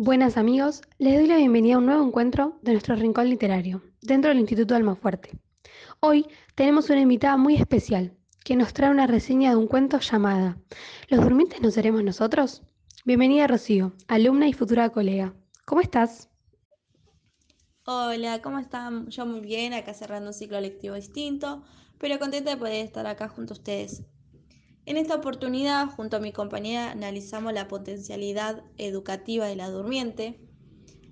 Buenas amigos, les doy la bienvenida a un nuevo encuentro de nuestro rincón literario dentro del Instituto Almafuerte. Hoy tenemos una invitada muy especial que nos trae una reseña de un cuento llamada ¿Los durmientes no seremos nosotros? Bienvenida Rocío, alumna y futura colega. ¿Cómo estás? Hola, ¿cómo están? Yo muy bien, acá cerrando un ciclo lectivo distinto, pero contenta de poder estar acá junto a ustedes. En esta oportunidad, junto a mi compañera, analizamos la potencialidad educativa de la durmiente.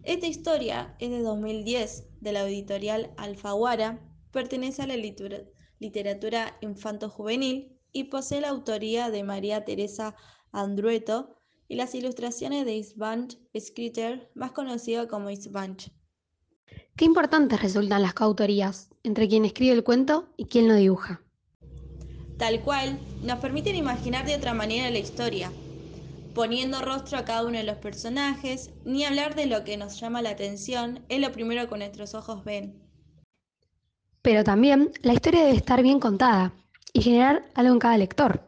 Esta historia es de 2010 de la editorial Alfaguara, pertenece a la literatura infanto-juvenil y posee la autoría de María Teresa Andrueto y las ilustraciones de Isvant Scritter, más conocido como Isvant. Qué importantes resultan las coautorías entre quien escribe el cuento y quien lo dibuja tal cual, nos permiten imaginar de otra manera la historia, poniendo rostro a cada uno de los personajes, ni hablar de lo que nos llama la atención, es lo primero que nuestros ojos ven. Pero también la historia debe estar bien contada y generar algo en cada lector.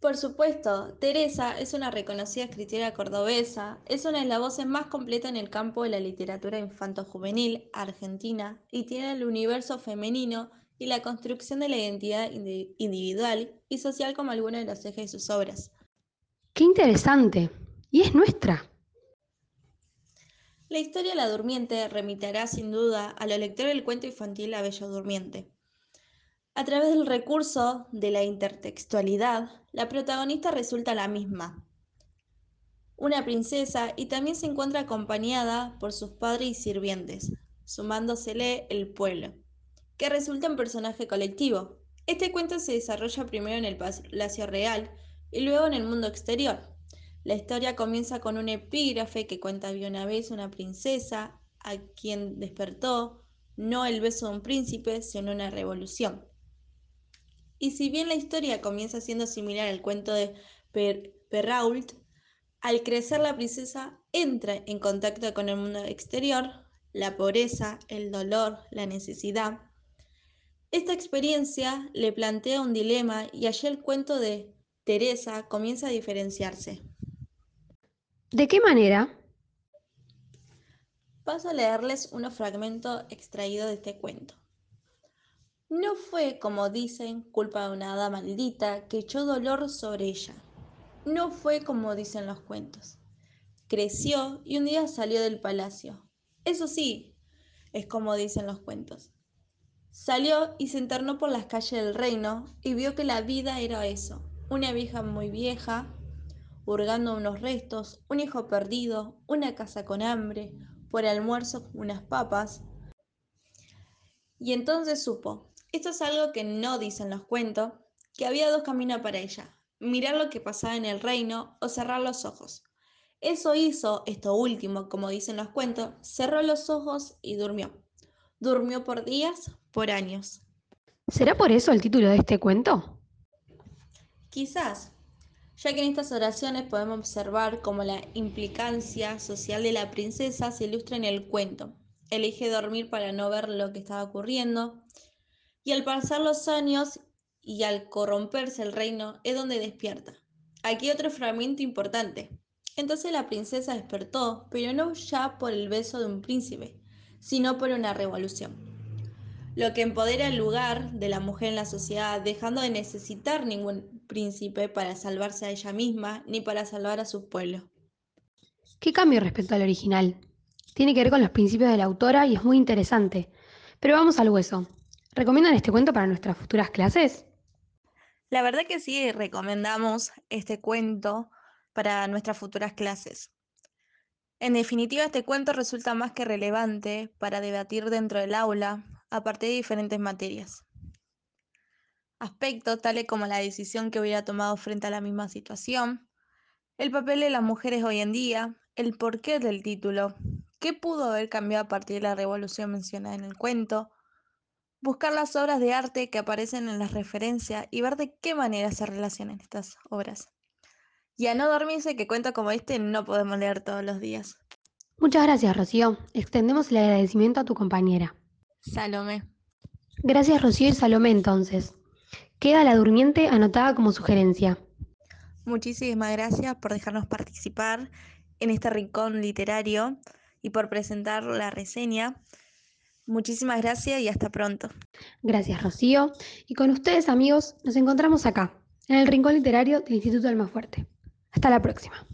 Por supuesto, Teresa es una reconocida escritora cordobesa, es una de las voces más completas en el campo de la literatura infanto-juvenil argentina y tiene el universo femenino y la construcción de la identidad individual y social como alguno de los ejes de sus obras. ¡Qué interesante! Y es nuestra. La historia de la durmiente remitirá sin duda a los lectores del cuento infantil La Bella Durmiente. A través del recurso de la intertextualidad, la protagonista resulta la misma, una princesa y también se encuentra acompañada por sus padres y sirvientes, sumándosele el pueblo que resulta un personaje colectivo. Este cuento se desarrolla primero en el Palacio Real y luego en el mundo exterior. La historia comienza con un epígrafe que cuenta había una vez una princesa a quien despertó no el beso de un príncipe, sino una revolución. Y si bien la historia comienza siendo similar al cuento de Perrault, al crecer la princesa entra en contacto con el mundo exterior, la pobreza, el dolor, la necesidad, esta experiencia le plantea un dilema y allí el cuento de Teresa comienza a diferenciarse. ¿De qué manera? Paso a leerles unos fragmentos extraídos de este cuento. No fue, como dicen, culpa de una hada maldita que echó dolor sobre ella. No fue como dicen los cuentos. Creció y un día salió del palacio. Eso sí, es como dicen los cuentos. Salió y se internó por las calles del reino y vio que la vida era eso, una vieja muy vieja, hurgando unos restos, un hijo perdido, una casa con hambre, por almuerzo unas papas. Y entonces supo, esto es algo que no dicen los cuentos, que había dos caminos para ella, mirar lo que pasaba en el reino o cerrar los ojos. Eso hizo, esto último, como dicen los cuentos, cerró los ojos y durmió. Durmió por días, por años. ¿Será por eso el título de este cuento? Quizás, ya que en estas oraciones podemos observar cómo la implicancia social de la princesa se ilustra en el cuento. Elige dormir para no ver lo que estaba ocurriendo, y al pasar los años y al corromperse el reino es donde despierta. Aquí otro fragmento importante. Entonces la princesa despertó, pero no ya por el beso de un príncipe, sino por una revolución. Lo que empodera el lugar de la mujer en la sociedad, dejando de necesitar ningún príncipe para salvarse a ella misma ni para salvar a su pueblo. ¿Qué cambio respecto al original? Tiene que ver con los principios de la autora y es muy interesante. Pero vamos al hueso. ¿Recomiendan este cuento para nuestras futuras clases? La verdad que sí, recomendamos este cuento para nuestras futuras clases. En definitiva, este cuento resulta más que relevante para debatir dentro del aula a partir de diferentes materias. Aspectos tales como la decisión que hubiera tomado frente a la misma situación, el papel de las mujeres hoy en día, el porqué del título, qué pudo haber cambiado a partir de la revolución mencionada en el cuento, buscar las obras de arte que aparecen en las referencias y ver de qué manera se relacionan estas obras. Y a no dormirse que cuentos como este no podemos leer todos los días. Muchas gracias, Rocío. Extendemos el agradecimiento a tu compañera. Salomé. Gracias, Rocío y Salomé, entonces. Queda la durmiente anotada como sugerencia. Muchísimas gracias por dejarnos participar en este rincón literario y por presentar la reseña. Muchísimas gracias y hasta pronto. Gracias, Rocío. Y con ustedes, amigos, nos encontramos acá, en el Rincón Literario del Instituto Almafuerte. Hasta la próxima.